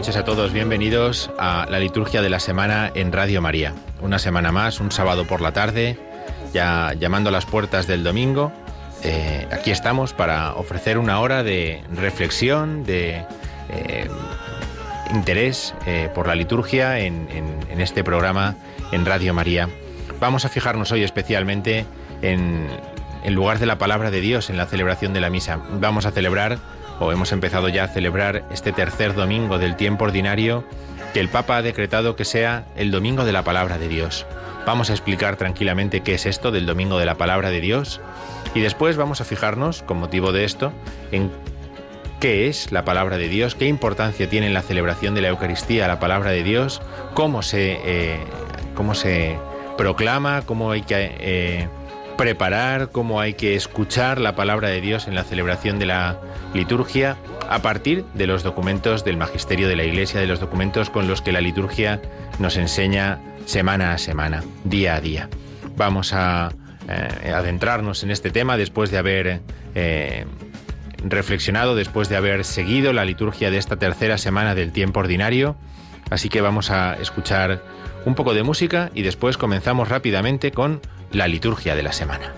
Noches a todos, bienvenidos a la liturgia de la semana en Radio María. Una semana más, un sábado por la tarde, ya llamando a las puertas del domingo. Eh, aquí estamos para ofrecer una hora de reflexión, de eh, interés eh, por la liturgia en, en, este programa en Radio María. Vamos a fijarnos hoy especialmente en, en lugar de la palabra de Dios en la celebración de la misa. Vamos a celebrar o hemos empezado ya a celebrar este tercer domingo del tiempo ordinario que el Papa ha decretado que sea el domingo de la palabra de Dios. Vamos a explicar tranquilamente qué es esto del domingo de la palabra de Dios y después vamos a fijarnos, con motivo de esto, en qué es la palabra de Dios, qué importancia tiene en la celebración de la Eucaristía la palabra de Dios, cómo se, eh, cómo se proclama, cómo hay que... Eh, preparar, cómo hay que escuchar la palabra de Dios en la celebración de la liturgia a partir de los documentos del magisterio de la Iglesia, de los documentos con los que la liturgia nos enseña semana a semana, día a día. Vamos a eh, adentrarnos en este tema después de haber eh, reflexionado, después de haber seguido la liturgia de esta tercera semana del tiempo ordinario. Así que vamos a escuchar un poco de música y después comenzamos rápidamente con la liturgia de la semana.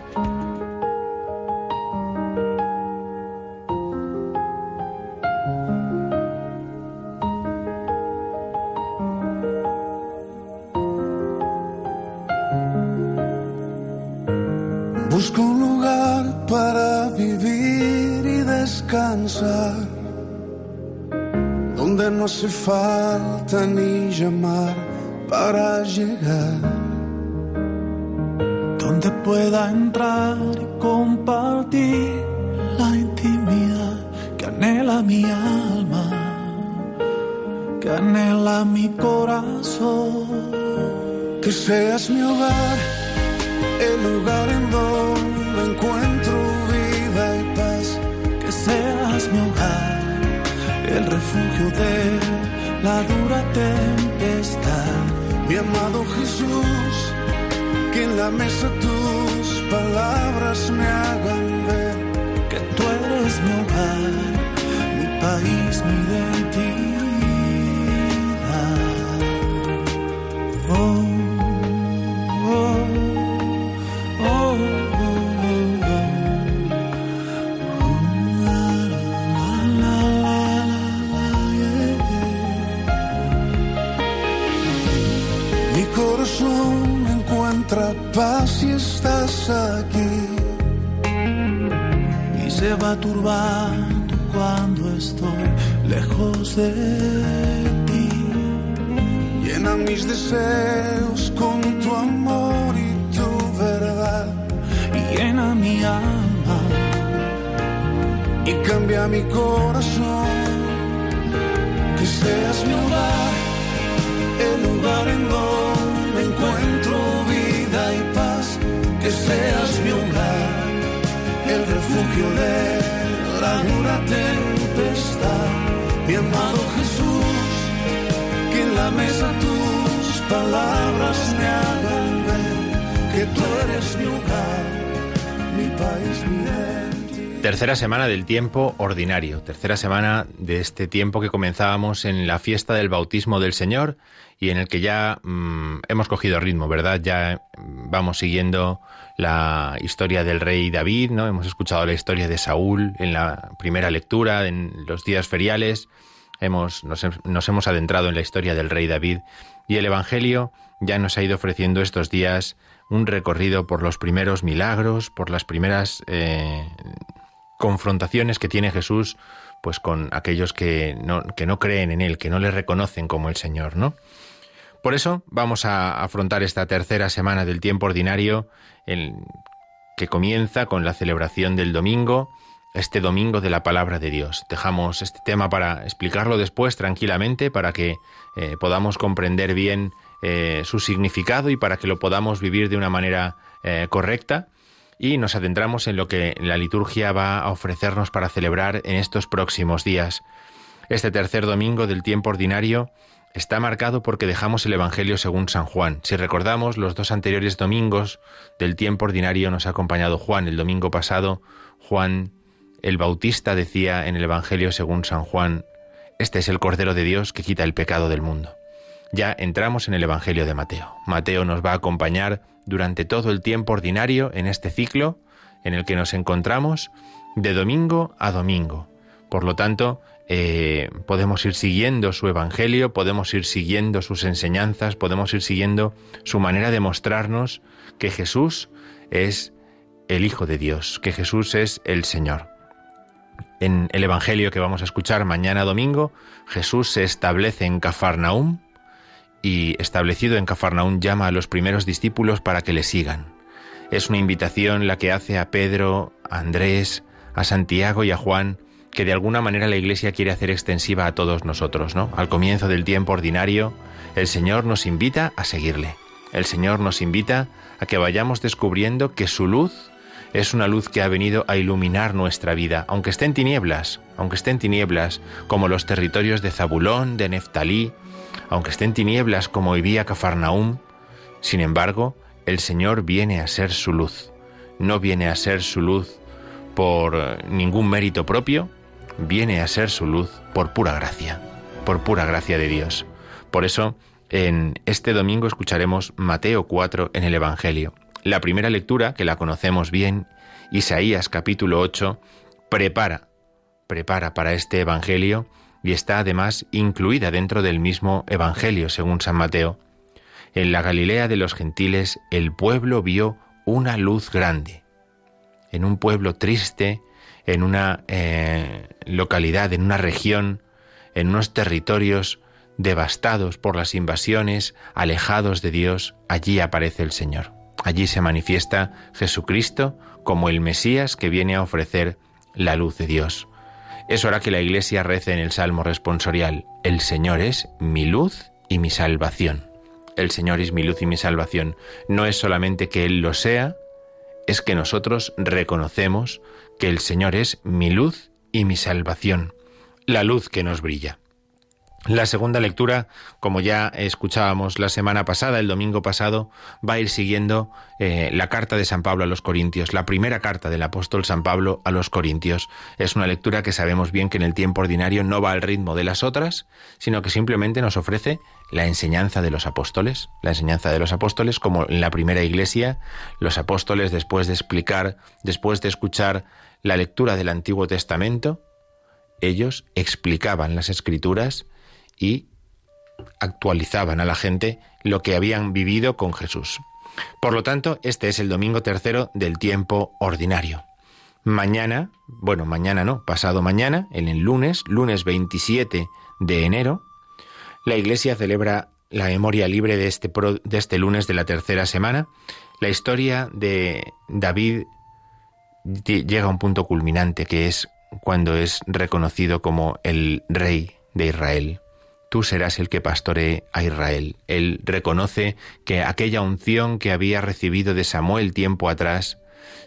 Falta ni llamar para llegar donde pueda entrar y compartir la intimidad que anhela mi alma, que anhela mi corazón. Que seas mi hogar, el lugar en donde encuentro vida y paz. Que seas mi hogar, el refugio de la dura tempestad. Mi amado Jesús que en la mesa tus palabras me hagan ver que tú eres mi hogar, mi país, mi identidad. Va turbando cuando estoy lejos de ti. Llena mis deseos con tu amor y tu verdad llena mi alma y cambia mi corazón. Que seas mi hogar, el lugar en donde encuentro vida y paz. Que seas mi hogar, el refugio de la dura tempestad. Mi amado Jesús, que en la mesa tus palabras me hagan ver que tú eres mi hogar, mi país, mi Tercera semana del tiempo ordinario, tercera semana de este tiempo que comenzábamos en la fiesta del bautismo del Señor y en el que ya mm, hemos cogido ritmo, ¿verdad? Ya mm, vamos siguiendo la historia del rey David, ¿no? Hemos escuchado la historia de Saúl en la primera lectura, en los días feriales, hemos, nos, nos hemos adentrado en la historia del rey David y el Evangelio ya nos ha ido ofreciendo estos días un recorrido por los primeros milagros, por las primeras eh, confrontaciones que tiene Jesús pues con aquellos que no, creen en Él, que no le reconocen como el Señor, ¿no? Por eso vamos a afrontar esta tercera semana del tiempo ordinario, que comienza con la celebración del domingo, este domingo de la palabra de Dios. Dejamos este tema para explicarlo después tranquilamente, para que eh, podamos comprender bien eh, su significado y para que lo podamos vivir de una manera eh, correcta y nos adentramos en lo que la liturgia va a ofrecernos para celebrar en estos próximos días. Este tercer domingo del tiempo ordinario está marcado porque dejamos el Evangelio según San Juan. Si recordamos, los dos anteriores domingos del tiempo ordinario nos ha acompañado Juan. El domingo pasado, Juan el Bautista decía en el Evangelio según San Juan, Este es el Cordero de Dios que quita el pecado del mundo. Ya entramos en el Evangelio de Mateo. Mateo nos va a acompañar durante todo el tiempo ordinario en este ciclo en el que nos encontramos de domingo a domingo. Por lo tanto, eh, podemos ir siguiendo su Evangelio, podemos ir siguiendo sus enseñanzas, podemos ir siguiendo su manera de mostrarnos que Jesús es el Hijo de Dios, que Jesús es el Señor. En el Evangelio que vamos a escuchar mañana domingo, Jesús se establece en Cafarnaúm, y establecido en Cafarnaún llama a los primeros discípulos para que le sigan. Es una invitación la que hace a Pedro, a Andrés, a Santiago y a Juan, que de alguna manera la Iglesia quiere hacer extensiva a todos nosotros, ¿no? Al comienzo del tiempo ordinario, el Señor nos invita a seguirle. El Señor nos invita a que vayamos descubriendo que su luz es una luz que ha venido a iluminar nuestra vida, aunque esté en tinieblas, aunque esté en tinieblas, como los territorios de Zabulón, de Neftalí, aunque esté en tinieblas como vivía Cafarnaúm, sin embargo, el Señor viene a ser su luz. No viene a ser su luz por eh, ningún mérito propio, viene a ser su luz por pura gracia, por pura gracia de Dios. Por eso, en este domingo escucharemos Mateo 4 en el Evangelio. La primera lectura, que la conocemos bien, Isaías capítulo 8, prepara, prepara para este Evangelio y está además incluida dentro del mismo Evangelio, según San Mateo. En la Galilea de los gentiles el pueblo vio una luz grande. En un pueblo triste, en una eh, localidad, en una región, en unos territorios devastados por las invasiones, alejados de Dios, allí aparece el Señor. Allí se manifiesta Jesucristo como el Mesías que viene a ofrecer la luz de Dios. Es hora que la Iglesia rece en el Salmo responsorial, El Señor es mi luz y mi salvación. El Señor es mi luz y mi salvación. No es solamente que Él lo sea, es que nosotros reconocemos que el Señor es mi luz y mi salvación, la luz que nos brilla. La segunda lectura, como ya escuchábamos la semana pasada, el domingo pasado, va a ir siguiendo eh, la carta de San Pablo a los Corintios, la primera carta del apóstol San Pablo a los Corintios. Es una lectura que sabemos bien que en el tiempo ordinario no va al ritmo de las otras, sino que simplemente nos ofrece la enseñanza de los apóstoles, la enseñanza de los apóstoles como en la primera iglesia, los apóstoles después de explicar, después de escuchar la lectura del Antiguo Testamento, ellos explicaban las escrituras, y actualizaban a la gente lo que habían vivido con Jesús. Por lo tanto, este es el domingo tercero del tiempo ordinario. Mañana, bueno, mañana no, pasado mañana, en el lunes, lunes 27 de enero, la Iglesia celebra la memoria libre de este, de este lunes de la tercera semana. La historia de David llega a un punto culminante que es cuando es reconocido como el rey de Israel. Tú serás el que pastoree a Israel. Él reconoce que aquella unción que había recibido de Samuel tiempo atrás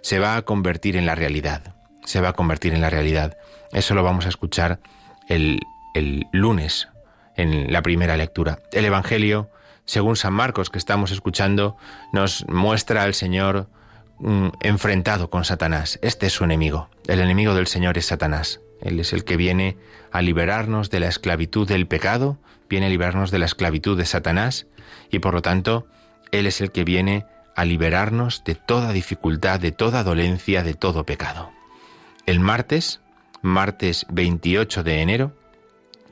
se va a convertir en la realidad. Se va a convertir en la realidad. Eso lo vamos a escuchar el, el lunes en la primera lectura. El Evangelio, según San Marcos que estamos escuchando, nos muestra al Señor mm, enfrentado con Satanás. Este es su enemigo. El enemigo del Señor es Satanás. Él es el que viene a liberarnos de la esclavitud del pecado, viene a liberarnos de la esclavitud de Satanás y por lo tanto Él es el que viene a liberarnos de toda dificultad, de toda dolencia, de todo pecado. El martes, martes 28 de enero,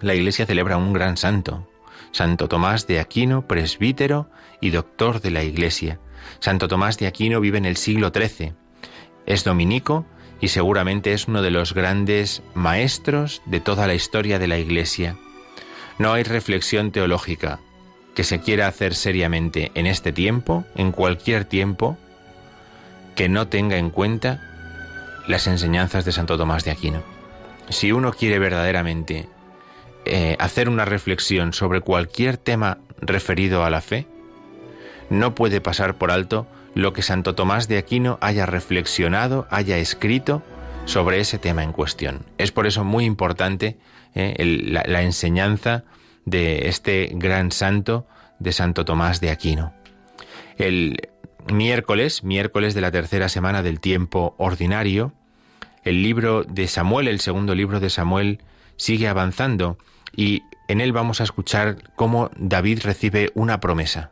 la Iglesia celebra un gran santo, Santo Tomás de Aquino, presbítero y doctor de la Iglesia. Santo Tomás de Aquino vive en el siglo XIII. Es dominico y seguramente es uno de los grandes maestros de toda la historia de la Iglesia. No hay reflexión teológica que se quiera hacer seriamente en este tiempo, en cualquier tiempo, que no tenga en cuenta las enseñanzas de Santo Tomás de Aquino. Si uno quiere verdaderamente eh, hacer una reflexión sobre cualquier tema referido a la fe, no puede pasar por alto lo que Santo Tomás de Aquino haya reflexionado, haya escrito sobre ese tema en cuestión. Es por eso muy importante eh, la, la enseñanza de este gran santo de Santo Tomás de Aquino. El miércoles, miércoles de la tercera semana del tiempo ordinario, el libro de Samuel, el segundo libro de Samuel, sigue avanzando y en él vamos a escuchar cómo David recibe una promesa,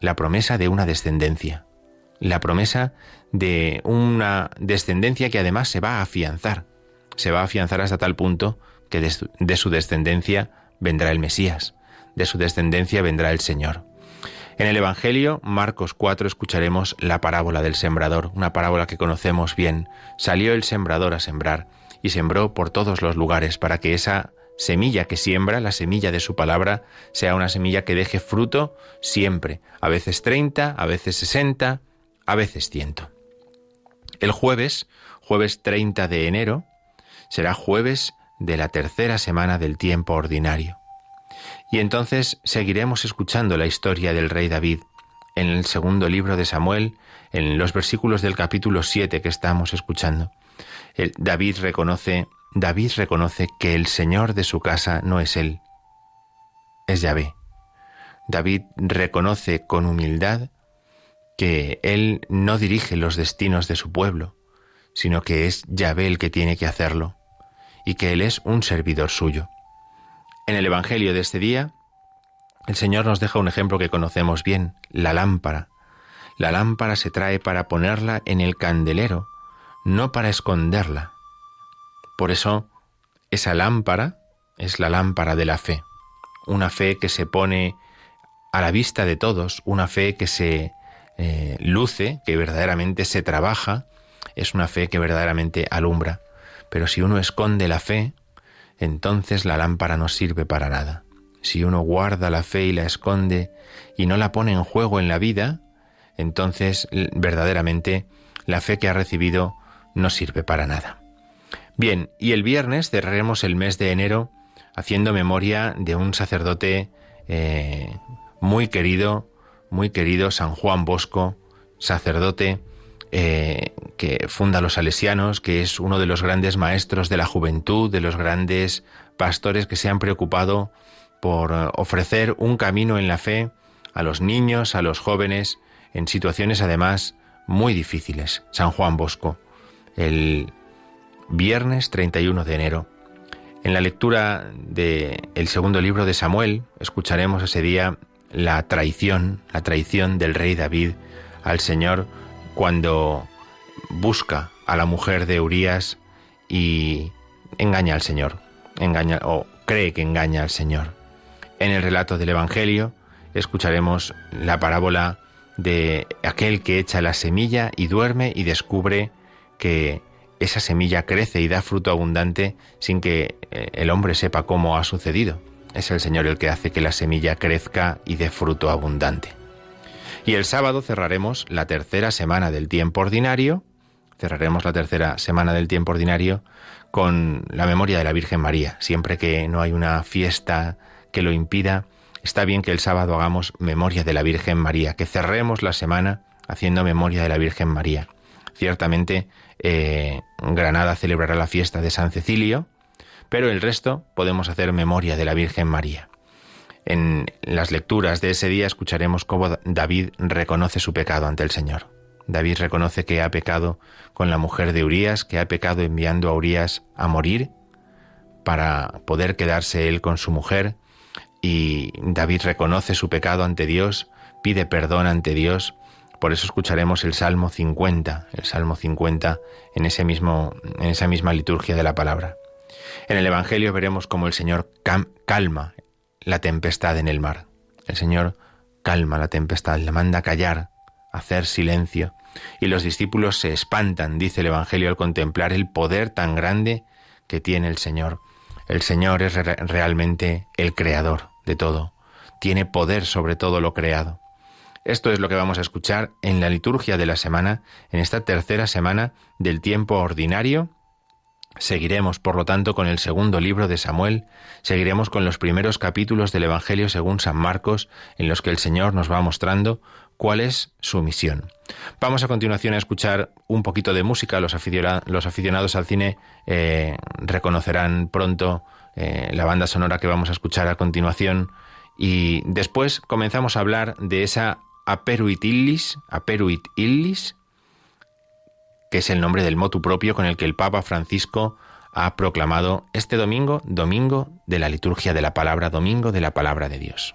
la promesa de una descendencia, la promesa de una descendencia que además se va a afianzar, se va a afianzar hasta tal punto que de su, descendencia vendrá el Mesías, de su descendencia vendrá el Señor. En el Evangelio, Marcos 4, escucharemos la parábola del sembrador, una parábola que conocemos bien. Salió el sembrador a sembrar y sembró por todos los lugares para que esa semilla que siembra, la semilla de su palabra, sea una semilla que deje fruto siempre, a veces 30, a veces 60, a veces 100. El jueves, jueves 30 de enero, será jueves de la tercera semana del tiempo ordinario. Y entonces seguiremos escuchando la historia del rey David en el segundo libro de Samuel, en los versículos del capítulo 7 que estamos escuchando. David reconoce David reconoce que el Señor de su casa no es Él, es Yahvé. David reconoce con humildad que Él no dirige los destinos de su pueblo, sino que es Yahvé el que tiene que hacerlo, y que Él es un servidor suyo. En el Evangelio de este día, el Señor nos deja un ejemplo que conocemos bien, la lámpara. La lámpara se trae para ponerla en el candelero, no para esconderla. Por eso, esa lámpara es la lámpara de la fe, una fe que se pone a la vista de todos, una fe que se eh, luce, que verdaderamente se trabaja, es una fe que verdaderamente alumbra. Pero si uno esconde la fe, entonces la lámpara no sirve para nada. Si uno guarda la fe y la esconde y no la pone en juego en la vida, entonces verdaderamente la fe que ha recibido no sirve para nada. Bien, y el viernes cerraremos el mes de enero haciendo memoria de un sacerdote eh, muy querido, muy querido, San Juan Bosco, sacerdote eh, que funda los salesianos, que es uno de los grandes maestros de la juventud, de los grandes pastores que se han preocupado por ofrecer un camino en la fe a los niños, a los jóvenes, en situaciones además muy difíciles. San Juan Bosco, el viernes 31 de enero. En la lectura del el segundo libro de Samuel escucharemos ese día la traición, la traición del rey David al Señor cuando busca a la mujer de Urías y engaña al Señor, engaña o cree que engaña al Señor. En el relato del Evangelio escucharemos la parábola de aquel que echa la semilla y duerme y descubre que esa semilla crece y da fruto abundante sin que eh, el hombre sepa cómo ha sucedido. Es el Señor el que hace que la semilla crezca y dé fruto abundante. Y el sábado cerraremos la tercera semana del tiempo ordinario, cerraremos la tercera semana del tiempo ordinario con la memoria de la Virgen María. Siempre que no hay una fiesta que lo impida, está bien que el sábado hagamos memoria de la Virgen María, que cerremos la semana haciendo memoria de la Virgen María. Ciertamente, eh, Granada celebrará la fiesta de San Cecilio, pero el resto podemos hacer memoria de la Virgen María. En las lecturas de ese día escucharemos cómo David reconoce su pecado ante el Señor. David reconoce que ha pecado con la mujer de Urías, que ha pecado enviando a Urías a morir para poder quedarse él con su mujer, y David reconoce su pecado ante Dios, pide perdón ante Dios. Por eso escucharemos el Salmo 50, el Salmo 50 en ese mismo en esa misma liturgia de la palabra. En el evangelio veremos cómo el Señor calma la tempestad en el mar. El Señor calma la tempestad, le manda callar, hacer silencio, y los discípulos se espantan, dice el Evangelio, al contemplar el poder tan grande que tiene el Señor. El Señor es realmente el creador de todo, tiene poder sobre todo lo creado. Esto es lo que vamos a escuchar en la liturgia de la semana, en esta tercera semana del tiempo ordinario Seguiremos, por lo tanto, con el segundo libro de Samuel, seguiremos con los primeros capítulos del Evangelio según San Marcos, en los que el Señor nos va mostrando cuál es su misión. Vamos a continuación a escuchar un poquito de música. Los, aficionados al cine eh, reconocerán pronto eh, la banda sonora que vamos a escuchar a continuación. Y después comenzamos a hablar de esa Aperuit Illis, Aperuit Illis, que es el nombre del motu propio con el que el Papa Francisco ha proclamado este domingo, domingo de la liturgia de la palabra, domingo de la palabra de Dios.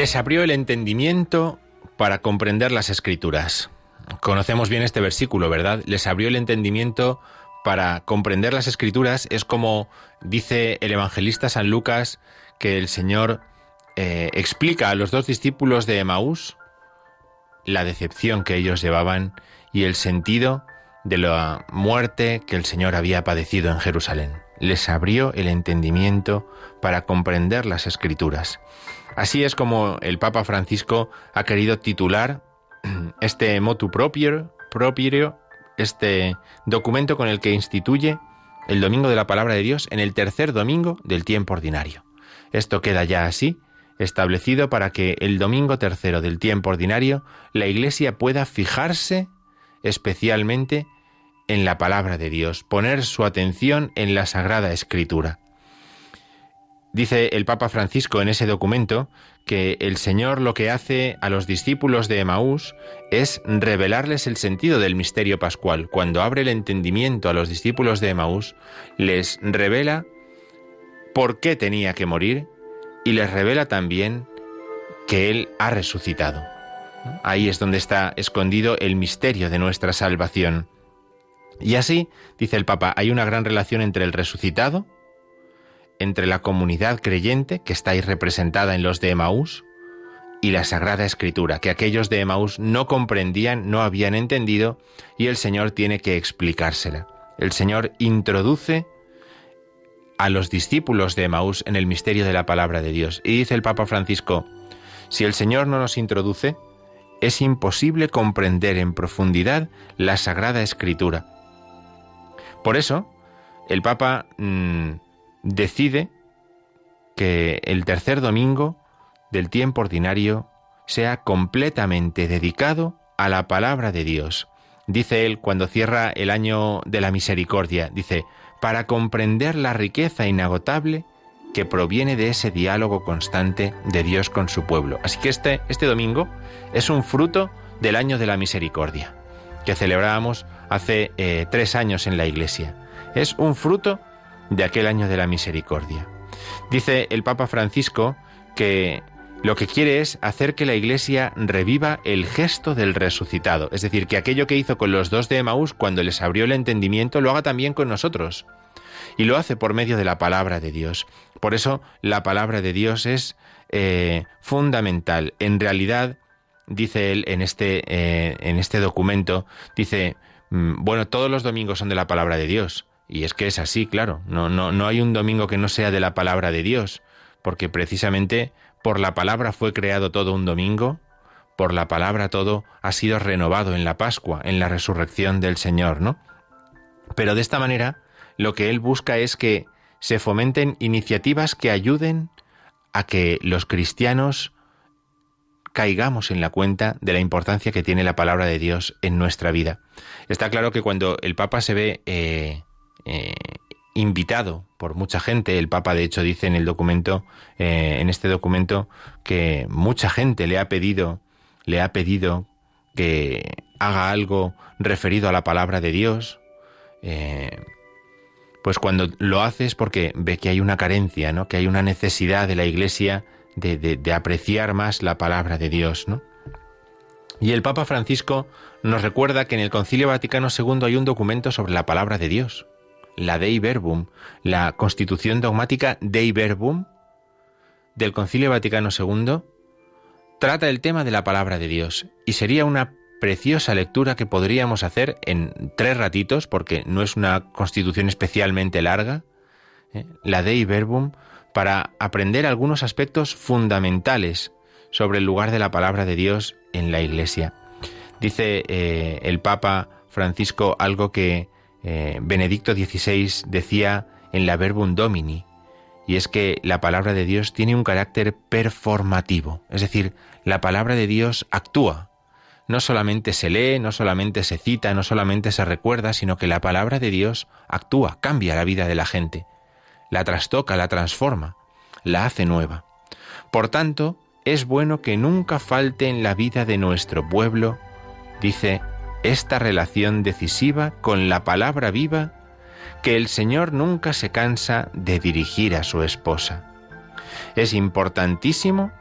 Les abrió el entendimiento para comprender las escrituras. Conocemos bien este versículo, ¿verdad? Les abrió el entendimiento para comprender las escrituras. Es como dice el evangelista San Lucas que el Señor eh, explica a los dos discípulos de Emaús la decepción que ellos llevaban y el sentido de la muerte que el Señor había padecido en Jerusalén. Les abrió el entendimiento para comprender las escrituras. Así es como el Papa Francisco ha querido titular este motu propio, este documento con el que instituye el Domingo de la Palabra de Dios en el tercer domingo del tiempo ordinario. Esto queda ya así, establecido para que el domingo tercero del tiempo ordinario la Iglesia pueda fijarse especialmente en la palabra de Dios, poner su atención en la Sagrada Escritura. Dice el Papa Francisco en ese documento que el Señor lo que hace a los discípulos de Emaús es revelarles el sentido del misterio pascual. Cuando abre el entendimiento a los discípulos de Emaús, les revela por qué tenía que morir y les revela también que Él ha resucitado. Ahí es donde está escondido el misterio de nuestra salvación. Y así, dice el Papa, hay una gran relación entre el resucitado, entre la comunidad creyente que está ahí representada en los de Emaús y la Sagrada Escritura, que aquellos de Emaús no comprendían, no habían entendido y el Señor tiene que explicársela. El Señor introduce a los discípulos de Emaús en el misterio de la palabra de Dios. Y dice el Papa Francisco, si el Señor no nos introduce, es imposible comprender en profundidad la Sagrada Escritura. Por eso, el Papa mm, decide que el tercer domingo del tiempo ordinario sea completamente dedicado a la palabra de Dios. Dice él cuando cierra el año de la misericordia, dice, para comprender la riqueza inagotable que proviene de ese diálogo constante de Dios con su pueblo. Así que este, este domingo es un fruto del año de la misericordia, que celebrábamos hace eh, tres años en la iglesia. Es un fruto de aquel año de la misericordia. Dice el Papa Francisco que lo que quiere es hacer que la Iglesia reviva el gesto del resucitado, es decir, que aquello que hizo con los dos de Emaús cuando les abrió el entendimiento lo haga también con nosotros. Y lo hace por medio de la palabra de Dios. Por eso la palabra de Dios es eh, fundamental. En realidad, dice él en este, eh, en este documento, dice, mm, bueno, todos los domingos son de la palabra de Dios. Y es que es así, claro. No, no, no hay un domingo que no sea de la palabra de Dios, porque precisamente por la palabra fue creado todo un domingo, por la palabra todo ha sido renovado en la Pascua, en la resurrección del Señor, ¿no? Pero de esta manera, lo que él busca es que se fomenten iniciativas que ayuden a que los cristianos caigamos en la cuenta de la importancia que tiene la palabra de Dios en nuestra vida. Está claro que cuando el Papa se ve eh, eh, invitado por mucha gente. El Papa, de hecho, dice en el documento, eh, en este documento, que mucha gente le ha pedido, le ha pedido que haga algo referido a la palabra de Dios. Eh, pues cuando lo hace es porque ve que hay una carencia, ¿no? Que hay una necesidad de la Iglesia de, de apreciar más la palabra de Dios, ¿no? Y el Papa Francisco nos recuerda que en el Concilio Vaticano II hay un documento sobre la palabra de Dios la Dei Verbum, la constitución dogmática Dei Verbum del Concilio Vaticano II, trata el tema de la palabra de Dios y sería una preciosa lectura que podríamos hacer en tres ratitos, porque no es una constitución especialmente larga, ¿eh? la Dei Verbum, para aprender algunos aspectos fundamentales sobre el lugar de la palabra de Dios en la Iglesia. Dice eh, el Papa Francisco algo que eh, Benedicto XVI decía en la Verbum Domini, y es que la palabra de Dios tiene un carácter performativo, es decir, la palabra de Dios actúa. No solamente se lee, no solamente se cita, no solamente se recuerda, sino que la palabra de Dios actúa, cambia la vida de la gente, la trastoca, la transforma, la hace nueva. Por tanto, es bueno que nunca falte en la vida de nuestro pueblo, dice esta relación decisiva con la palabra viva que el Señor nunca se cansa de dirigir a su esposa. Es importantísimo,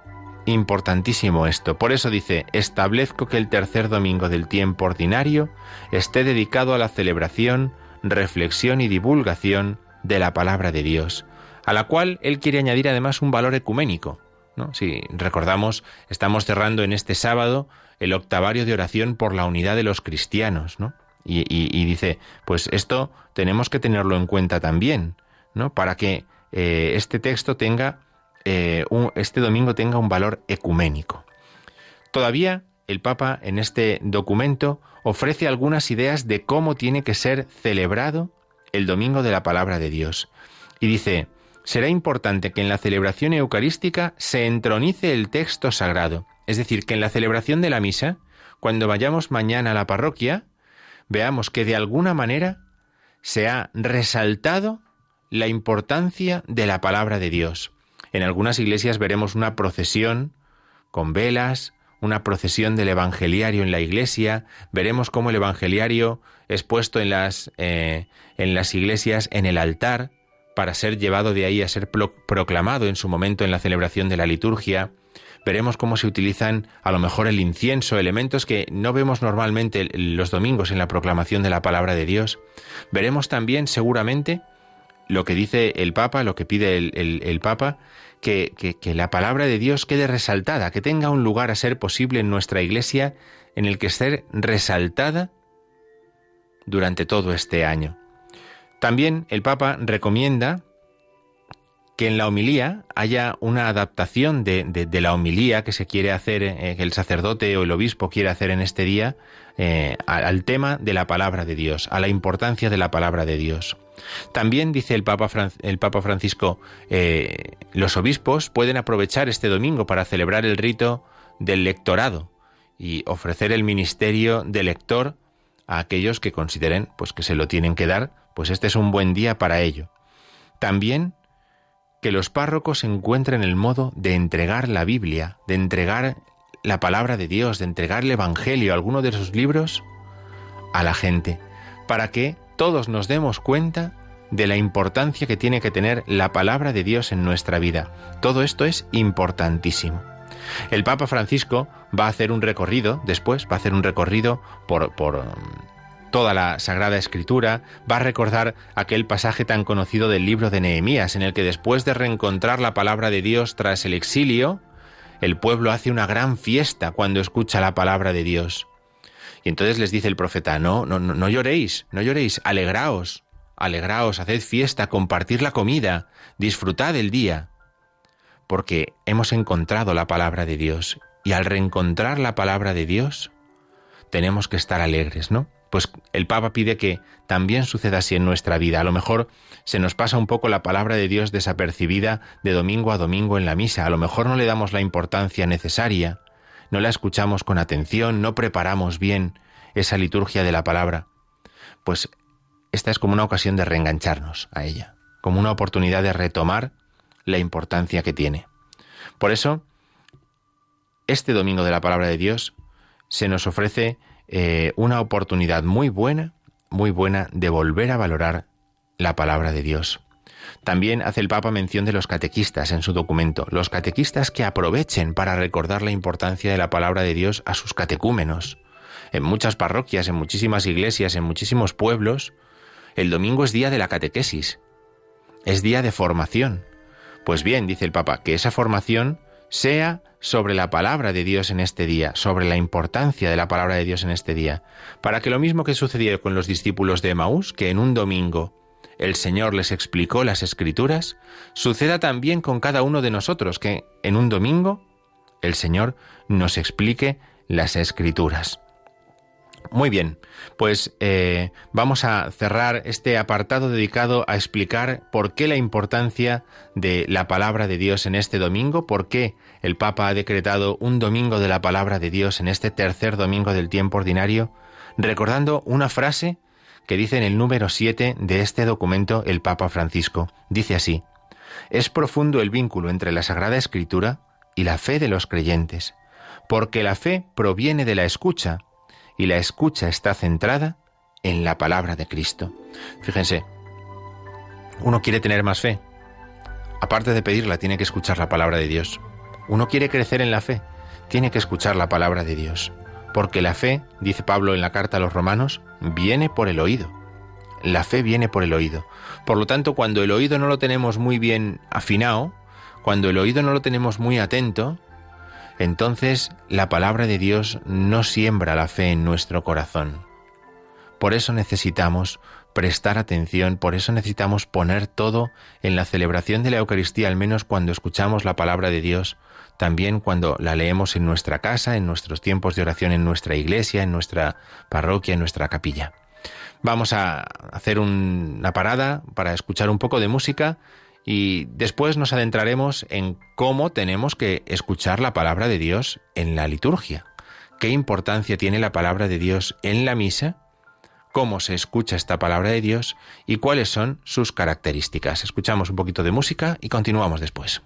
importantísimo esto. Por eso dice, establezco que el tercer domingo del tiempo ordinario esté dedicado a la celebración, reflexión y divulgación de la palabra de Dios, a la cual él quiere añadir además un valor ecuménico. Si recordamos, estamos cerrando en este sábado el octavario de oración por la unidad de los cristianos, ¿no? Y, dice, pues esto tenemos que tenerlo en cuenta también, ¿no? Para que eh, este texto tenga, eh, este domingo tenga un valor ecuménico. Todavía el Papa en este documento ofrece algunas ideas de cómo tiene que ser celebrado el domingo de la palabra de Dios. Y dice, será importante que en la celebración eucarística se entronice el texto sagrado es decir, que en la celebración de la misa, cuando vayamos mañana a la parroquia, veamos que de alguna manera se ha resaltado la importancia de la palabra de Dios. En algunas iglesias veremos una procesión con velas, una procesión del evangeliario en la iglesia, veremos cómo el evangeliario es puesto en las, eh, en las iglesias en el altar para ser llevado de ahí a ser proclamado en su momento en la celebración de la liturgia. Veremos cómo se utilizan a lo mejor el incienso, elementos que no vemos normalmente los domingos en la proclamación de la palabra de Dios. Veremos también seguramente lo que dice el Papa, lo que pide el, Papa, que, la palabra de Dios quede resaltada, que tenga un lugar a ser posible en nuestra iglesia en el que ser resaltada durante todo este año. También el Papa recomienda que en la homilía haya una adaptación de, la homilía que se quiere hacer, eh, que el sacerdote o el obispo quiere hacer en este día, eh, al tema de la palabra de Dios, a la importancia de la palabra de Dios. También dice el Papa, el Papa Francisco, eh, los obispos pueden aprovechar este domingo para celebrar el rito del lectorado y ofrecer el ministerio de lector a aquellos que consideren pues que se lo tienen que dar, pues este es un buen día para ello. También que los párrocos encuentren el modo de entregar la Biblia, de entregar la palabra de Dios, de entregar el Evangelio, alguno de sus libros, a la gente, para que todos nos demos cuenta de la importancia que tiene que tener la palabra de Dios en nuestra vida. Todo esto es importantísimo. El Papa Francisco va a hacer un recorrido, después va a hacer un recorrido por, por toda la Sagrada Escritura, va a recordar aquel pasaje tan conocido del libro de Nehemías, en el que después de reencontrar la palabra de Dios tras el exilio, el pueblo hace una gran fiesta cuando escucha la palabra de Dios. Y entonces les dice el profeta, no, no, no, no lloréis, no lloréis, alegraos, alegraos, haced fiesta, compartir la comida, disfrutad el día, porque hemos encontrado la palabra de Dios. Y al reencontrar la palabra de Dios, tenemos que estar alegres, ¿no? Pues el Papa pide que también suceda así en nuestra vida. A lo mejor se nos pasa un poco la palabra de Dios desapercibida de domingo a domingo en la misa. A lo mejor no le damos la importancia necesaria, no la escuchamos con atención, no preparamos bien esa liturgia de la palabra. Pues esta es como una ocasión de reengancharnos a ella, como una oportunidad de retomar la importancia que tiene. Por eso, este domingo de la palabra de Dios se nos ofrece eh, una oportunidad muy buena, muy buena de volver a valorar la palabra de Dios. También hace el Papa mención de los catequistas en su documento, los catequistas que aprovechen para recordar la importancia de la palabra de Dios a sus catecúmenos. En muchas parroquias, en muchísimas iglesias, en muchísimos pueblos, el domingo es día de la catequesis, es día de formación. Pues bien, dice el Papa, que esa formación sea sobre la palabra de Dios en este día, sobre la importancia de la palabra de Dios en este día, para que lo mismo que sucedió con los discípulos de Emaús, que en un domingo el Señor les explicó las escrituras, suceda también con cada uno de nosotros, que en un domingo el Señor nos explique las escrituras. Muy bien, pues eh, vamos a cerrar este apartado dedicado a explicar por qué la importancia de la palabra de Dios en este domingo, por qué el Papa ha decretado un domingo de la palabra de Dios en este tercer domingo del tiempo ordinario, recordando una frase que dice en el número 7 de este documento el Papa Francisco. Dice así, es profundo el vínculo entre la Sagrada Escritura y la fe de los creyentes, porque la fe proviene de la escucha, y la escucha está centrada en la palabra de Cristo. Fíjense, uno quiere tener más fe. Aparte de pedirla, tiene que escuchar la palabra de Dios. Uno quiere crecer en la fe, tiene que escuchar la palabra de Dios. Porque la fe, dice Pablo en la carta a los romanos, viene por el oído. La fe viene por el oído. Por lo tanto, cuando el oído no lo tenemos muy bien afinado, cuando el oído no lo tenemos muy atento, entonces la palabra de Dios no siembra la fe en nuestro corazón. Por eso necesitamos prestar atención, por eso necesitamos poner todo en la celebración de la Eucaristía, al menos cuando escuchamos la palabra de Dios, también cuando la leemos en nuestra casa, en nuestros tiempos de oración en nuestra iglesia, en nuestra parroquia, en nuestra capilla. Vamos a hacer una parada para escuchar un poco de música y después nos adentraremos en cómo tenemos que escuchar la palabra de Dios en la liturgia. ¿Qué importancia tiene la palabra de Dios en la misa cómo se escucha esta palabra de Dios y cuáles son sus características. Escuchamos un poquito de música y continuamos después.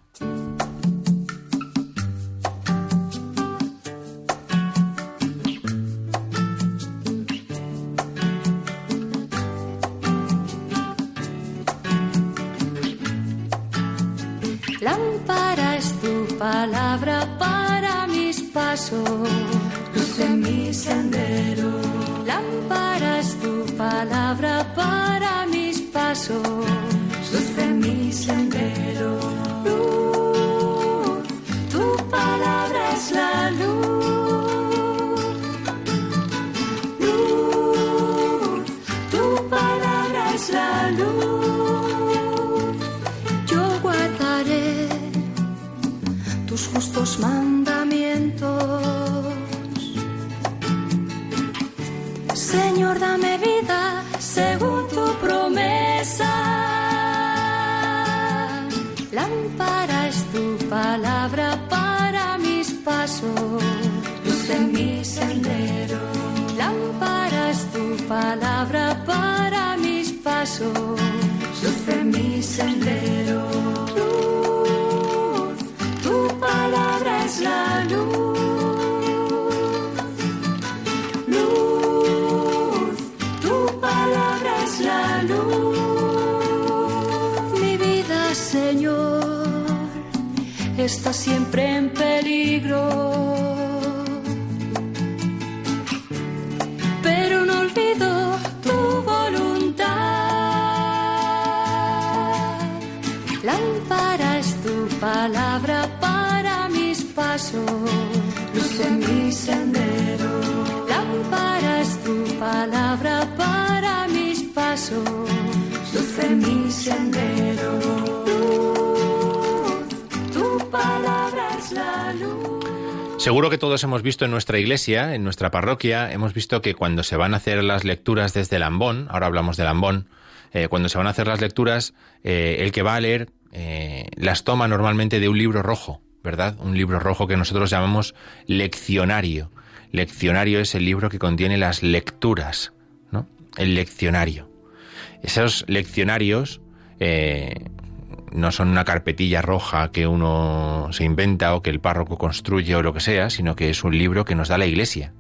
Palabra para mis pasos, luz en mi sendero. Lámpara es tu palabra para mis pasos, luz en mi sendero. Siempre en peligro. Pero no olvido tu voluntad. Lámpara tu palabra para mis pasos, luz en mi sendero. Lámpara tu palabra para mis pasos, luz en mi sendero. Seguro que todos hemos visto en nuestra iglesia, en nuestra parroquia, hemos visto que cuando se van a hacer las lecturas desde el ambón, ahora hablamos del ambón, eh, cuando se van a hacer las lecturas, eh, el que va a leer eh, las toma normalmente de un libro rojo, ¿verdad? Un libro rojo que nosotros llamamos leccionario. Leccionario es el libro que contiene las lecturas, ¿no? El leccionario. Esos leccionarios no son una carpetilla roja que uno se inventa o que el párroco construye o lo que sea, sino que es un libro que nos da la Iglesia.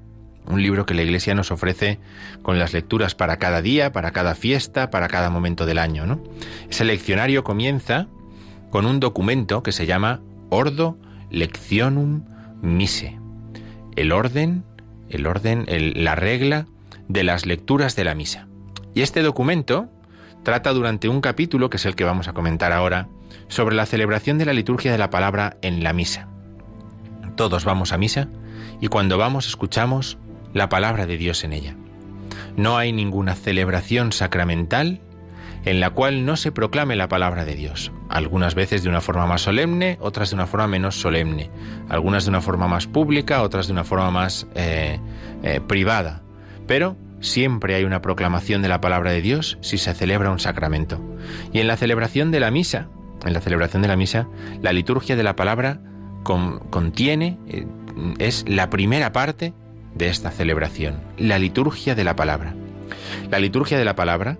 Un libro que la Iglesia nos ofrece con las lecturas para cada día, para cada fiesta, para cada momento del año. ¿no? Ese leccionario comienza con un documento que se llama Ordo Lectionum Mise. El orden, el orden, la regla de las lecturas de la misa. Y este documento trata durante un capítulo, que es el que vamos a comentar ahora, sobre la celebración de la liturgia de la palabra en la misa. Todos vamos a misa y cuando vamos escuchamos la palabra de Dios en ella. No hay ninguna celebración sacramental en la cual no se proclame la palabra de Dios, algunas veces de una forma más solemne, otras de una forma menos solemne, algunas de una forma más pública, otras de una forma más eh, eh, privada, pero siempre hay una proclamación de la palabra de Dios si se celebra un sacramento. Y en la celebración de la misa, en la celebración de la misa, la liturgia de la palabra con- contiene, eh, es la primera parte de esta celebración, la liturgia de la palabra. La liturgia de la palabra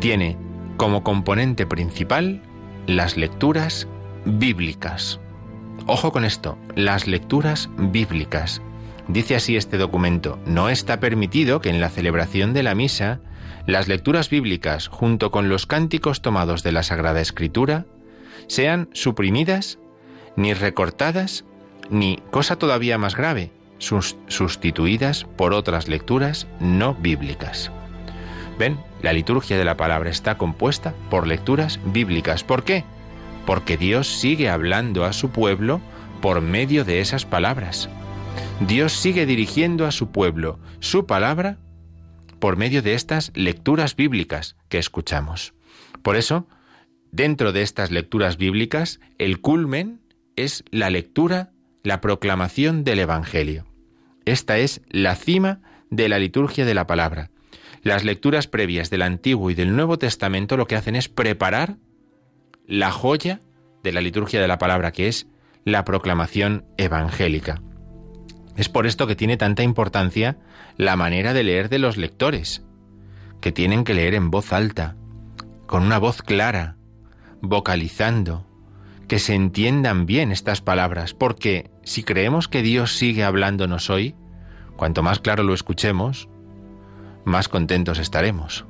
tiene como componente principal las lecturas bíblicas. Ojo con esto, las lecturas bíblicas. Dice así este documento, no está permitido que en la celebración de la misa las lecturas bíblicas, junto con los cánticos tomados de la Sagrada Escritura, sean suprimidas, ni recortadas, ni, cosa todavía más grave, sus- sustituidas por otras lecturas no bíblicas. ¿Ven? La liturgia de la palabra está compuesta por lecturas bíblicas. ¿Por qué? Porque Dios sigue hablando a su pueblo por medio de esas palabras. Dios sigue dirigiendo a su pueblo su palabra por medio de estas lecturas bíblicas que escuchamos. Por eso, dentro de estas lecturas bíblicas, el culmen es la lectura, la proclamación del Evangelio. Esta es la cima de la liturgia de la palabra. Las lecturas previas del Antiguo y del Nuevo Testamento lo que hacen es preparar la joya de la liturgia de la palabra, que es la proclamación evangélica. Es por esto que tiene tanta importancia la manera de leer de los lectores, que tienen que leer en voz alta, con una voz clara, vocalizando, que se entiendan bien estas palabras, porque si creemos que Dios sigue hablándonos hoy, cuanto más claro lo escuchemos, más contentos estaremos.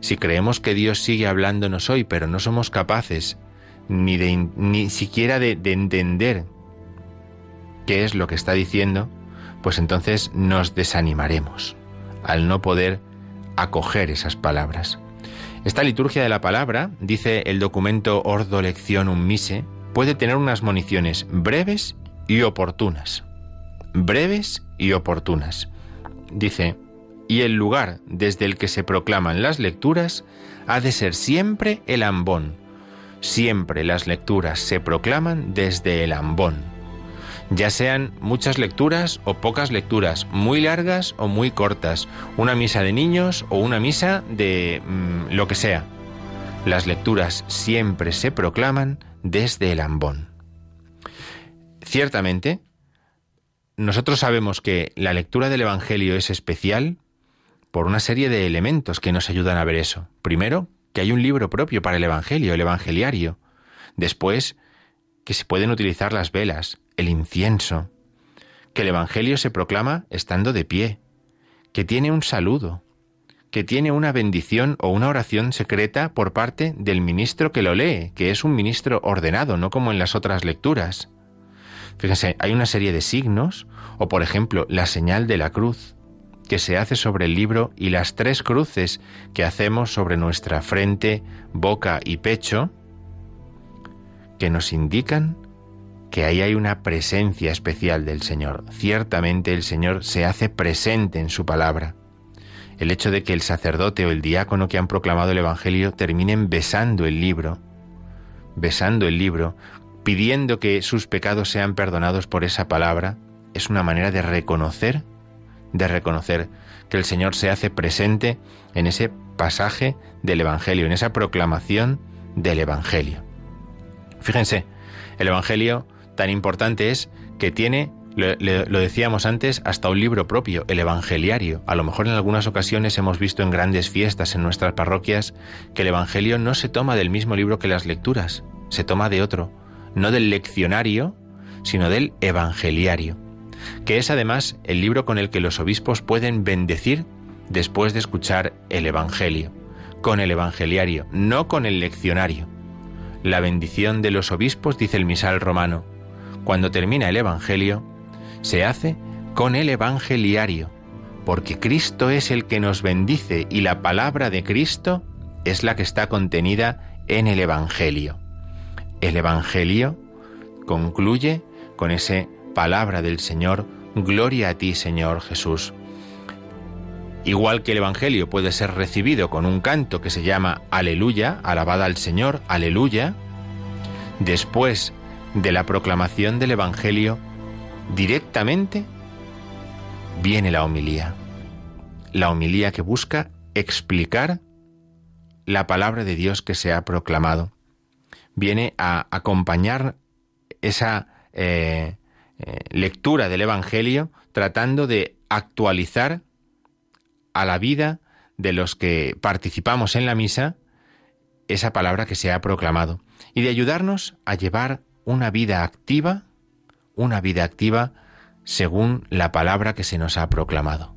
Si creemos que Dios sigue hablándonos hoy, pero no somos capaces ni, ni siquiera de entender qué es lo que está diciendo, pues entonces nos desanimaremos al no poder acoger esas palabras. Esta liturgia de la palabra, dice el documento Ordo Lectionum Mise, puede tener unas municiones breves y oportunas. Breves y oportunas. Dice, y el lugar desde el que se proclaman las lecturas ha de ser siempre el ambón. Siempre las lecturas se proclaman desde el ambón ya sean muchas lecturas o pocas lecturas, muy largas o muy cortas, una misa de niños o una misa de mm, lo que sea. Las lecturas siempre se proclaman desde el ambón. Ciertamente, nosotros sabemos que la lectura del Evangelio es especial por una serie de elementos que nos ayudan a ver eso. Primero, que hay un libro propio para el Evangelio, el Evangeliario. Después, que se pueden utilizar las velas, el incienso, que el Evangelio se proclama estando de pie, que tiene un saludo, que tiene una bendición o una oración secreta por parte del ministro que lo lee, que es un ministro ordenado, no como en las otras lecturas. Fíjense, hay una serie de signos, o por ejemplo, la señal de la cruz, que se hace sobre el libro y las tres cruces que hacemos sobre nuestra frente, boca y pecho, que nos indican que ahí hay una presencia especial del Señor. Ciertamente el Señor se hace presente en su palabra. El hecho de que el sacerdote o el diácono que han proclamado el Evangelio terminen besando el libro, besando el libro, pidiendo que sus pecados sean perdonados por esa palabra, es una manera de reconocer, de reconocer que el Señor se hace presente en ese pasaje del Evangelio, en esa proclamación del Evangelio. Fíjense, el Evangelio tan importante es que tiene, lo, decíamos antes, hasta un libro propio, el Evangeliario. A lo mejor en algunas ocasiones hemos visto en grandes fiestas en nuestras parroquias que el Evangelio no se toma del mismo libro que las lecturas, se toma de otro, no del leccionario, sino del Evangeliario, que es además el libro con el que los obispos pueden bendecir después de escuchar el Evangelio, con el Evangeliario, no con el leccionario. La bendición de los obispos, dice el misal romano, cuando termina el Evangelio, se hace con el Evangeliario, porque Cristo es el que nos bendice y la palabra de Cristo es la que está contenida en el Evangelio. El Evangelio concluye con esa palabra del Señor, Gloria a ti, Señor Jesús. Igual que el Evangelio puede ser recibido con un canto que se llama Aleluya, alabada al Señor, Aleluya, después de la proclamación del Evangelio, directamente viene la homilía. La homilía que busca explicar la palabra de Dios que se ha proclamado. Viene a acompañar esa eh, eh, lectura del Evangelio tratando de actualizar a la vida de los que participamos en la misa esa palabra que se ha proclamado y de ayudarnos a llevar una vida activa, una vida activa según la palabra que se nos ha proclamado.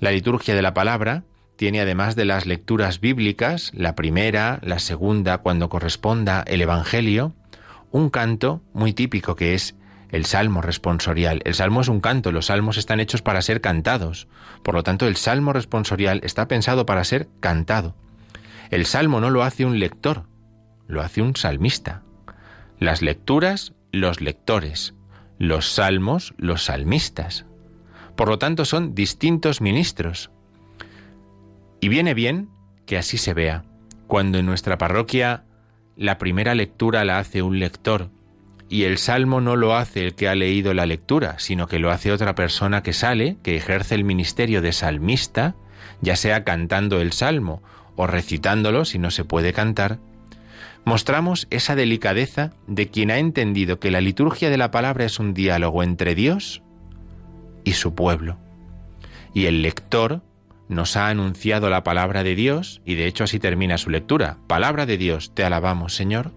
La liturgia de la palabra tiene además de las lecturas bíblicas, la primera, la segunda, cuando corresponda el Evangelio, un canto muy típico que es el salmo responsorial. El salmo es un canto, los salmos están hechos para ser cantados. Por lo tanto, el salmo responsorial está pensado para ser cantado. El salmo no lo hace un lector, lo hace un salmista. Las lecturas, los lectores. Los salmos, los salmistas. Por lo tanto, son distintos ministros. Y viene bien que así se vea. Cuando en nuestra parroquia la primera lectura la hace un lector y el salmo no lo hace el que ha leído la lectura, sino que lo hace otra persona que sale, que ejerce el ministerio de salmista, ya sea cantando el salmo o recitándolo si no se puede cantar, mostramos esa delicadeza de quien ha entendido que la liturgia de la palabra es un diálogo entre Dios, y su pueblo. Y el lector nos ha anunciado la palabra de Dios, y de hecho así termina su lectura. Palabra de Dios, te alabamos, Señor.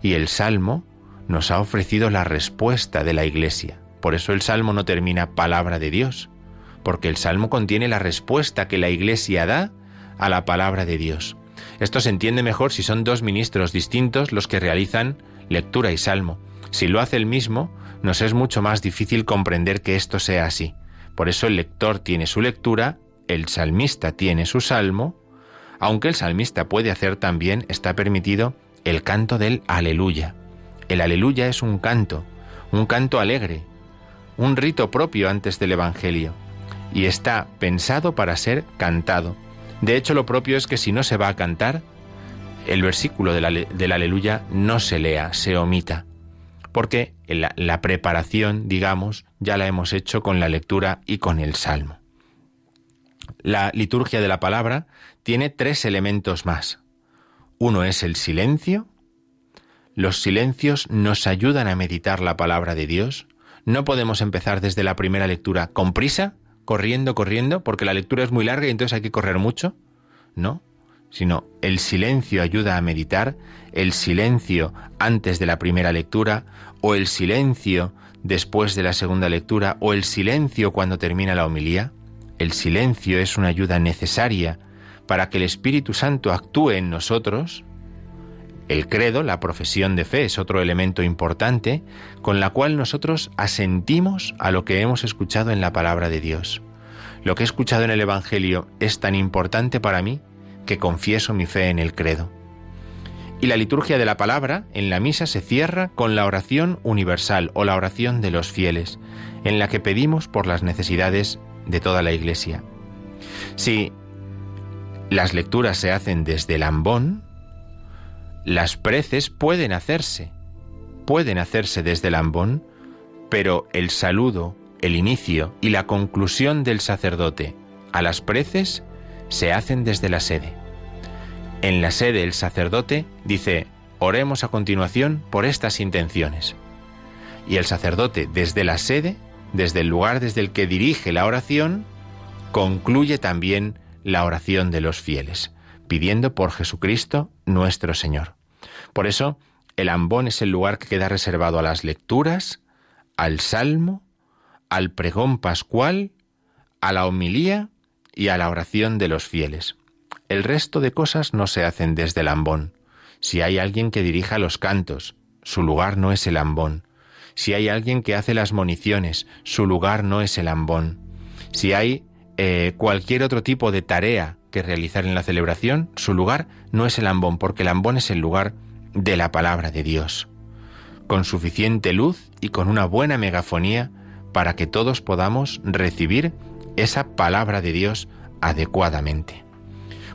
Y el Salmo nos ha ofrecido la respuesta de la Iglesia. Por eso el Salmo no termina palabra de Dios, porque el Salmo contiene la respuesta que la Iglesia da a la palabra de Dios. Esto se entiende mejor si son dos ministros distintos los que realizan lectura y salmo. Si lo hace el mismo, nos es mucho más difícil comprender que esto sea así. Por eso el lector tiene su lectura, el salmista tiene su salmo, aunque el salmista puede hacer también, está permitido, el canto del aleluya. El aleluya es un canto, un canto alegre, un rito propio antes del Evangelio, y está pensado para ser cantado. De hecho, lo propio es que si no se va a cantar, el versículo del, aleluya no se lea, se omita, porque la, la preparación, digamos, ya la hemos hecho con la lectura y con el salmo. La liturgia de la palabra tiene tres elementos más. Uno es el silencio. Los silencios nos ayudan a meditar la palabra de Dios. No podemos empezar desde la primera lectura con prisa, corriendo, corriendo, porque la lectura es muy larga y entonces hay que correr mucho. No, sino el silencio ayuda a meditar, el silencio antes de la primera lectura, o el silencio después de la segunda lectura, o el silencio cuando termina la homilía. El silencio es una ayuda necesaria para que el Espíritu Santo actúe en nosotros. El credo, la profesión de fe, es otro elemento importante con la cual nosotros asentimos a lo que hemos escuchado en la palabra de Dios. Lo que he escuchado en el Evangelio es tan importante para mí que confieso mi fe en el credo. Y la liturgia de la palabra en la misa se cierra con la oración universal o la oración de los fieles, en la que pedimos por las necesidades de toda la Iglesia. Si las lecturas se hacen desde el ambón, las preces pueden hacerse, pueden hacerse desde el ambón, pero el saludo, el inicio y la conclusión del sacerdote a las preces se hacen desde la sede. En la sede el sacerdote dice, oremos a continuación por estas intenciones. Y el sacerdote desde la sede, desde el lugar desde el que dirige la oración, concluye también la oración de los fieles, pidiendo por Jesucristo nuestro Señor. Por eso, el ambón es el lugar que queda reservado a las lecturas, al salmo, al pregón pascual, a la homilía y a la oración de los fieles. El resto de cosas no se hacen desde el ambón. Si hay alguien que dirija los cantos, su lugar no es el ambón. Si hay alguien que hace las municiones, su lugar no es el ambón. Si hay eh, cualquier otro tipo de tarea que realizar en la celebración, su lugar no es el ambón, porque el ambón es el lugar de la palabra de Dios, con suficiente luz y con una buena megafonía para que todos podamos recibir esa palabra de Dios adecuadamente.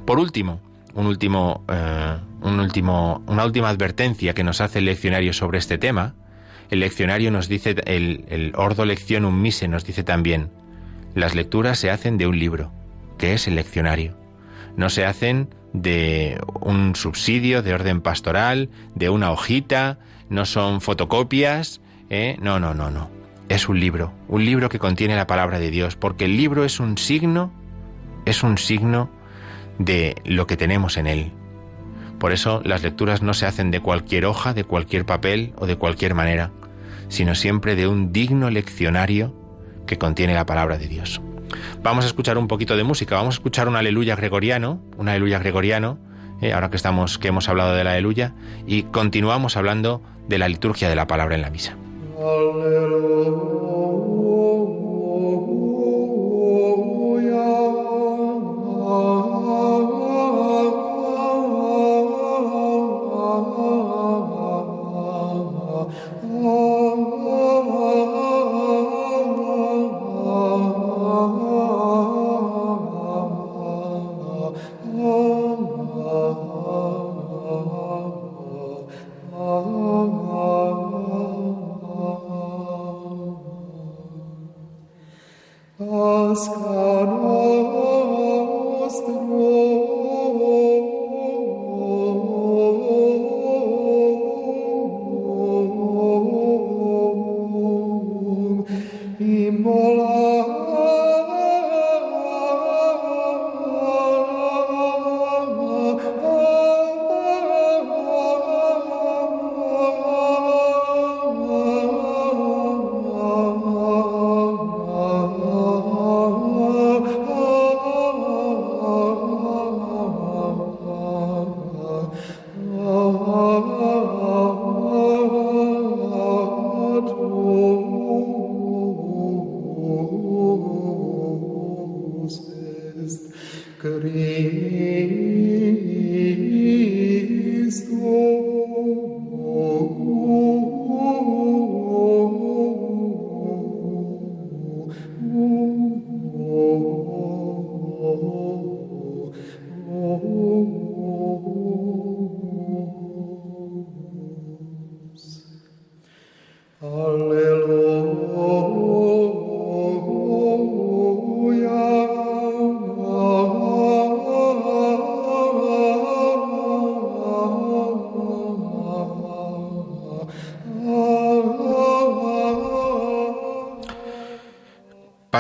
Por último, un último, eh, un último, una última advertencia que nos hace el leccionario sobre este tema. El leccionario nos dice, el, el Ordo Lectionum Mise nos dice también, las lecturas se hacen de un libro, que es el leccionario. No se hacen de un subsidio de orden pastoral, de una hojita, no son fotocopias, ¿eh? no, no, no, no es un libro, un libro que contiene la palabra de Dios, porque el libro es un signo, es un signo de lo que tenemos en él. Por eso las lecturas no se hacen de cualquier hoja, de cualquier papel o de cualquier manera, sino siempre de un digno leccionario que contiene la palabra de Dios. Vamos a escuchar un poquito de música, vamos a escuchar un aleluya gregoriano, un aleluya gregoriano, eh, ahora que estamos, que hemos hablado de la aleluya, y continuamos hablando de la liturgia de la palabra en la misa. Immola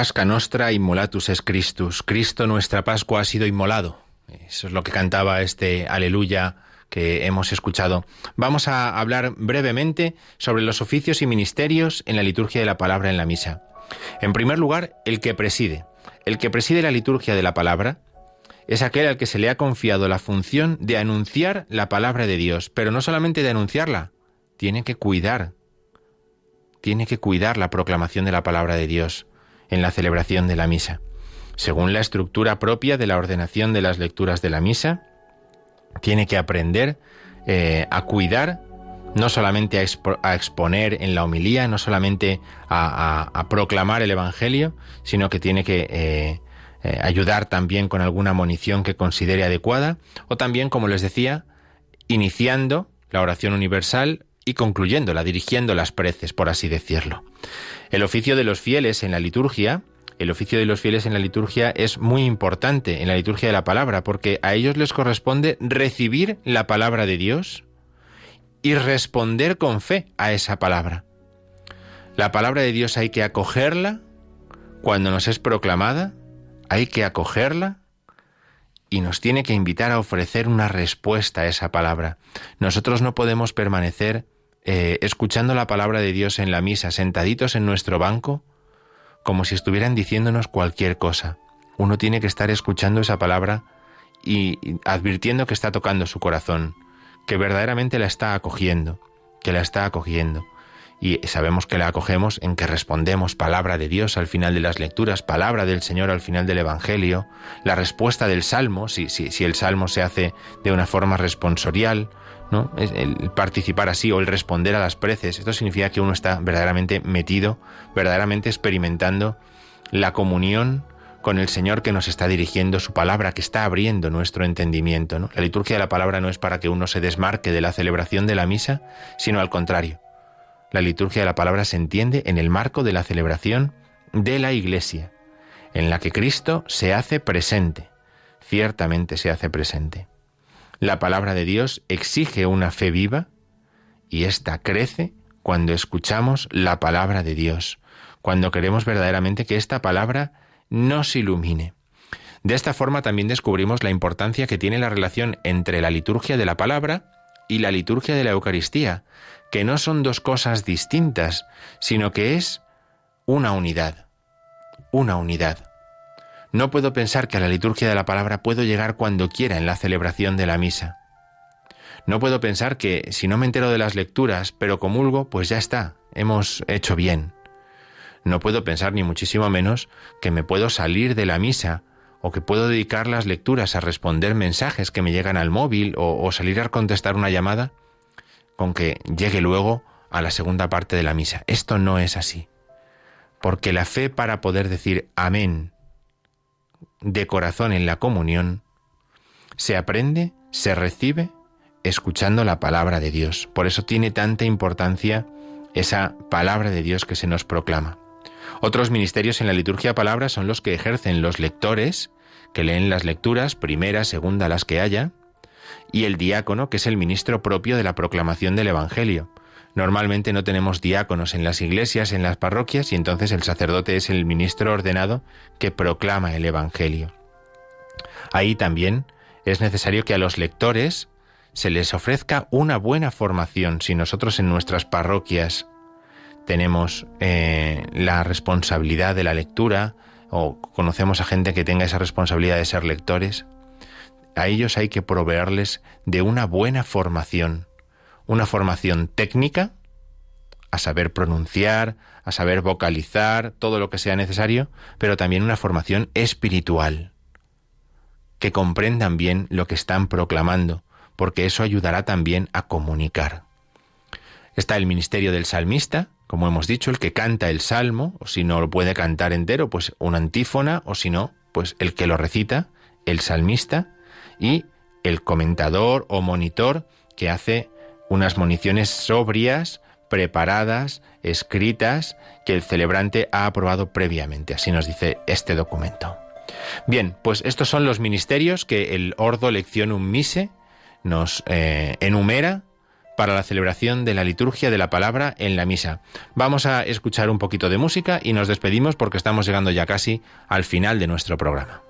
Pasca nostra es Christus. Cristo nuestra Pascua ha sido inmolado. Eso es lo que cantaba este aleluya que hemos escuchado. Vamos a hablar brevemente sobre los oficios y ministerios en la liturgia de la palabra en la misa. En primer lugar, el que preside. El que preside la liturgia de la palabra es aquel al que se le ha confiado la función de anunciar la palabra de Dios, pero no solamente de anunciarla, tiene que cuidar, tiene que cuidar la proclamación de la palabra de Dios en la celebración de la misa. Según la estructura propia de la ordenación de las lecturas de la misa, tiene que aprender eh, a cuidar, no solamente a, exponer en la homilía, no solamente a, proclamar el Evangelio, sino que tiene que eh, eh, ayudar también con alguna munición que considere adecuada, o también, como les decía, iniciando la oración universal y concluyéndola, dirigiendo las preces, por así decirlo. El oficio de los fieles en la liturgia, el oficio de los fieles en la liturgia es muy importante en la liturgia de la palabra, porque a ellos les corresponde recibir la palabra de Dios y responder con fe a esa palabra. La palabra de Dios hay que acogerla cuando nos es proclamada, hay que acogerla y nos tiene que invitar a ofrecer una respuesta a esa palabra. Nosotros no podemos permanecer eh, escuchando la palabra de Dios en la misa, sentaditos en nuestro banco, como si estuvieran diciéndonos cualquier cosa. Uno tiene que estar escuchando esa palabra y advirtiendo que está tocando su corazón, que verdaderamente la está acogiendo, que la está acogiendo. Y sabemos que la acogemos en que respondemos palabra de Dios al final de las lecturas, palabra del Señor al final del Evangelio, la respuesta del Salmo, si, el Salmo se hace de una forma responsorial, ¿no? El participar así o el responder a las preces, esto significa que uno está verdaderamente metido, verdaderamente experimentando la comunión con el Señor que nos está dirigiendo su palabra, que está abriendo nuestro entendimiento. La liturgia de la palabra no es para que uno se desmarque de la celebración de la misa, sino al contrario. La liturgia de la palabra se entiende en el marco de la celebración de la Iglesia, en la que Cristo se hace presente, ciertamente se hace presente. La palabra de Dios exige una fe viva y ésta crece cuando escuchamos la palabra de Dios, cuando queremos verdaderamente que esta palabra nos ilumine. De esta forma también descubrimos la importancia que tiene la relación entre la liturgia de la palabra y la liturgia de la Eucaristía, que no son dos cosas distintas, sino que es una unidad, una unidad. No puedo pensar que a la liturgia de la palabra puedo llegar cuando quiera en la celebración de la misa. No puedo pensar que si no me entero de las lecturas, pero comulgo, pues ya está, hemos hecho bien. No puedo pensar ni muchísimo menos que me puedo salir de la misa o que puedo dedicar las lecturas a responder mensajes que me llegan al móvil o, o salir a contestar una llamada con que llegue luego a la segunda parte de la misa. Esto no es así. Porque la fe para poder decir amén de corazón en la comunión se aprende, se recibe escuchando la palabra de Dios. Por eso tiene tanta importancia esa palabra de Dios que se nos proclama. Otros ministerios en la liturgia palabra son los que ejercen los lectores, que leen las lecturas, primera, segunda, las que haya, y el diácono, que es el ministro propio de la proclamación del Evangelio. Normalmente no tenemos diáconos en las iglesias, en las parroquias, y entonces el sacerdote es el ministro ordenado que proclama el Evangelio. Ahí también es necesario que a los lectores se les ofrezca una buena formación. Si nosotros en nuestras parroquias tenemos eh, la responsabilidad de la lectura o conocemos a gente que tenga esa responsabilidad de ser lectores, a ellos hay que proveerles de una buena formación una formación técnica, a saber pronunciar, a saber vocalizar, todo lo que sea necesario, pero también una formación espiritual, que comprendan bien lo que están proclamando, porque eso ayudará también a comunicar. Está el ministerio del salmista, como hemos dicho, el que canta el salmo, o si no lo puede cantar entero, pues una antífona, o si no, pues el que lo recita, el salmista, y el comentador o monitor que hace unas municiones sobrias preparadas, escritas, que el celebrante ha aprobado previamente. Así nos dice este documento. Bien, pues estos son los ministerios que el Ordo Lectionum Mise nos eh, enumera para la celebración de la liturgia de la palabra en la misa. Vamos a escuchar un poquito de música y nos despedimos porque estamos llegando ya casi al final de nuestro programa.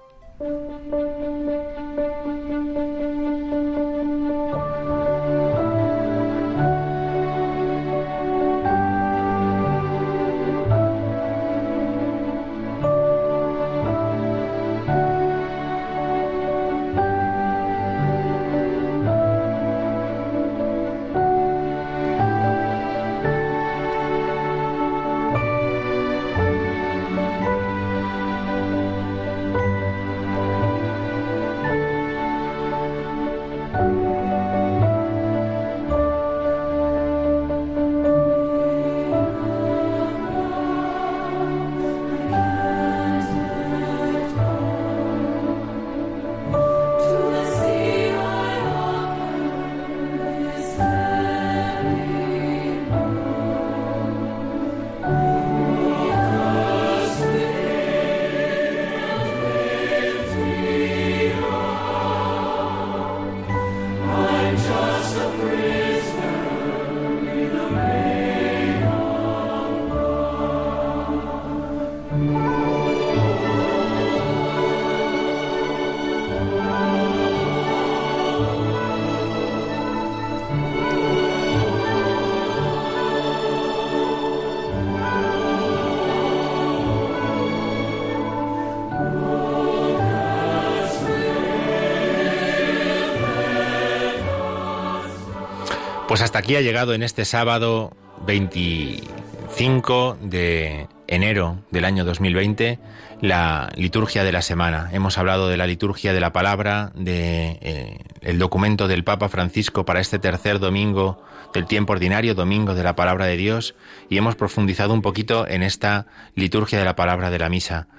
Pues hasta aquí ha llegado en este sábado 25 de enero del año 2020 la liturgia de la semana. Hemos hablado de la liturgia de la palabra, de eh, el documento del Papa Francisco para este tercer domingo del tiempo ordinario, domingo de la palabra de Dios, y hemos profundizado un poquito en esta liturgia de la palabra de la misa.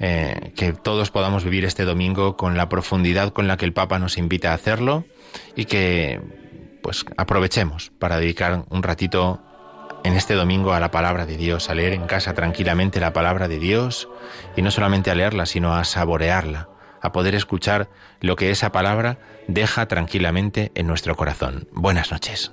Eh, que todos podamos vivir este domingo con la profundidad con la que el Papa nos invita a hacerlo y que pues aprovechemos para dedicar un ratito en este domingo a la palabra de Dios, a leer en casa tranquilamente la palabra de Dios y no solamente a leerla, sino a saborearla, a poder escuchar lo que esa palabra deja tranquilamente en nuestro corazón. Buenas noches.